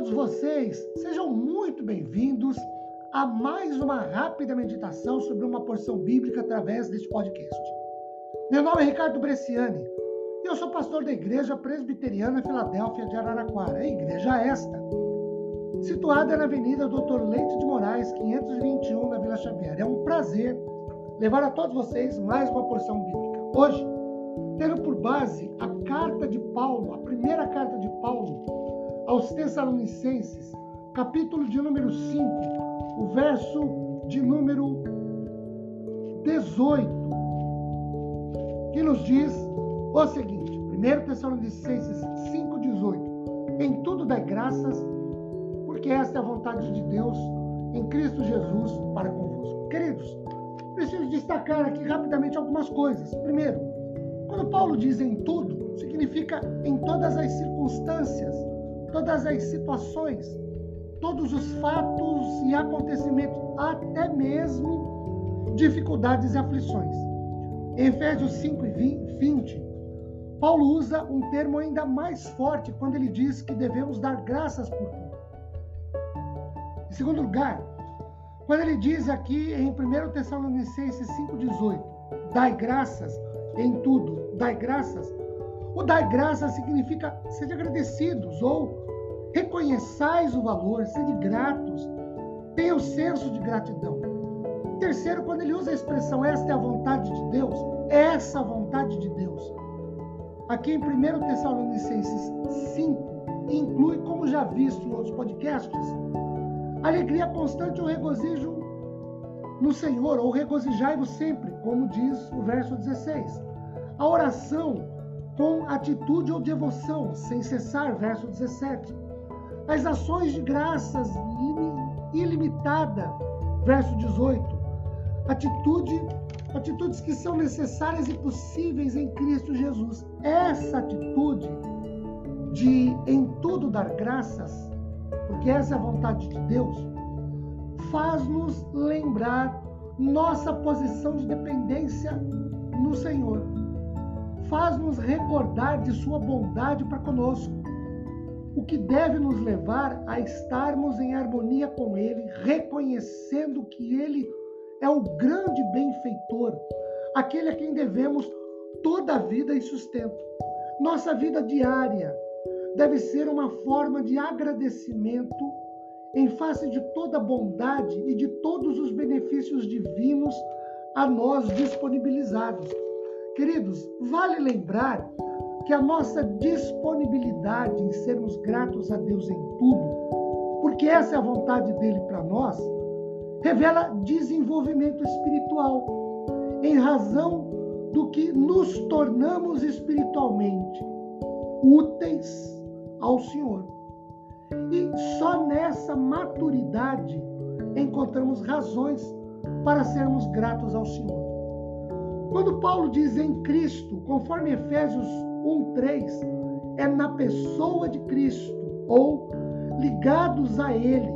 todos vocês, sejam muito bem-vindos a mais uma rápida meditação sobre uma porção bíblica através deste podcast. Meu nome é Ricardo Bresciani e eu sou pastor da Igreja Presbiteriana Filadélfia de Araraquara, a igreja esta, situada na Avenida Doutor Leite de Moraes, 521, na Vila Xavier. É um prazer levar a todos vocês mais uma porção bíblica. Hoje, tendo por base a carta de Paulo, a primeira carta de Paulo aos Tessalonicenses, capítulo de número 5, o verso de número 18, que nos diz o seguinte: 1 Tessalonicenses 5,18. Em tudo dai graças, porque esta é a vontade de Deus em Cristo Jesus para convosco. Queridos, preciso destacar aqui rapidamente algumas coisas. Primeiro, quando Paulo diz em tudo, significa em todas as circunstâncias todas as situações, todos os fatos e acontecimentos, até mesmo dificuldades e aflições. Em Efésios 5 e 20, Paulo usa um termo ainda mais forte quando ele diz que devemos dar graças por tudo. Em segundo lugar, quando ele diz aqui em 1 Tessalonicenses 5,18, dai graças em tudo, dai graças, o dar graças significa ser agradecidos ou reconheçais o valor, sede gratos, tenha o senso de gratidão. Terceiro, quando ele usa a expressão esta é a vontade de Deus, essa vontade de Deus. Aqui em 1 Tessalonicenses 5, inclui, como já visto em outros podcasts, alegria constante ou regozijo no Senhor, ou regozijai-vos sempre, como diz o verso 16. A oração com atitude ou devoção, sem cessar, verso 17 as ações de graças ilimitada, verso 18. Atitude, atitudes que são necessárias e possíveis em Cristo Jesus. Essa atitude de em tudo dar graças, porque essa é a vontade de Deus, faz-nos lembrar nossa posição de dependência no Senhor. Faz-nos recordar de sua bondade para conosco o que deve nos levar a estarmos em harmonia com Ele, reconhecendo que Ele é o grande benfeitor, aquele a quem devemos toda a vida e sustento. Nossa vida diária deve ser uma forma de agradecimento em face de toda a bondade e de todos os benefícios divinos a nós disponibilizados. Queridos, vale lembrar que a nossa disponibilidade em sermos gratos a Deus em tudo, porque essa é a vontade dele para nós, revela desenvolvimento espiritual, em razão do que nos tornamos espiritualmente úteis ao Senhor. E só nessa maturidade encontramos razões para sermos gratos ao Senhor. Quando Paulo diz em Cristo, conforme Efésios 1:3 é na pessoa de Cristo ou ligados a ele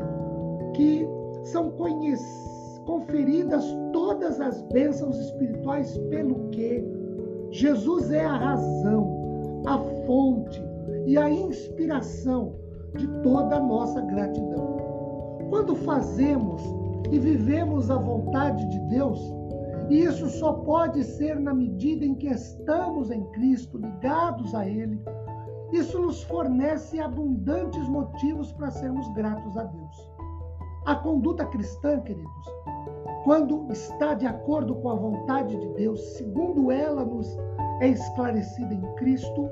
que são conferidas todas as bênçãos espirituais pelo que Jesus é a razão, a fonte e a inspiração de toda a nossa gratidão. Quando fazemos e vivemos a vontade de Deus, e isso só pode ser na medida em que estamos em Cristo, ligados a Ele. Isso nos fornece abundantes motivos para sermos gratos a Deus. A conduta cristã, queridos, quando está de acordo com a vontade de Deus, segundo ela nos é esclarecida em Cristo,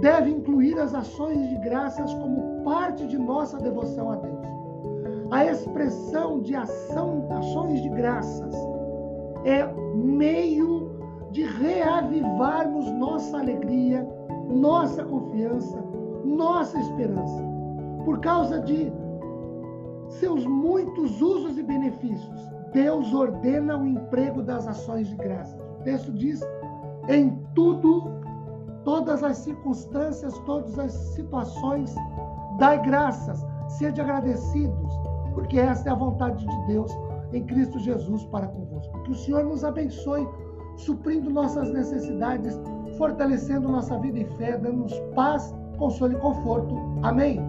deve incluir as ações de graças como parte de nossa devoção a Deus. A expressão de ação, ações de graças é meio de reavivarmos nossa alegria, nossa confiança, nossa esperança, por causa de seus muitos usos e benefícios. Deus ordena o emprego das ações de graça. O texto diz: em tudo, todas as circunstâncias, todas as situações, dai graças, sede agradecidos, porque esta é a vontade de Deus em Cristo Jesus para convosco. Que o Senhor nos abençoe, suprindo nossas necessidades, fortalecendo nossa vida e fé, dando-nos paz, consolo e conforto. Amém.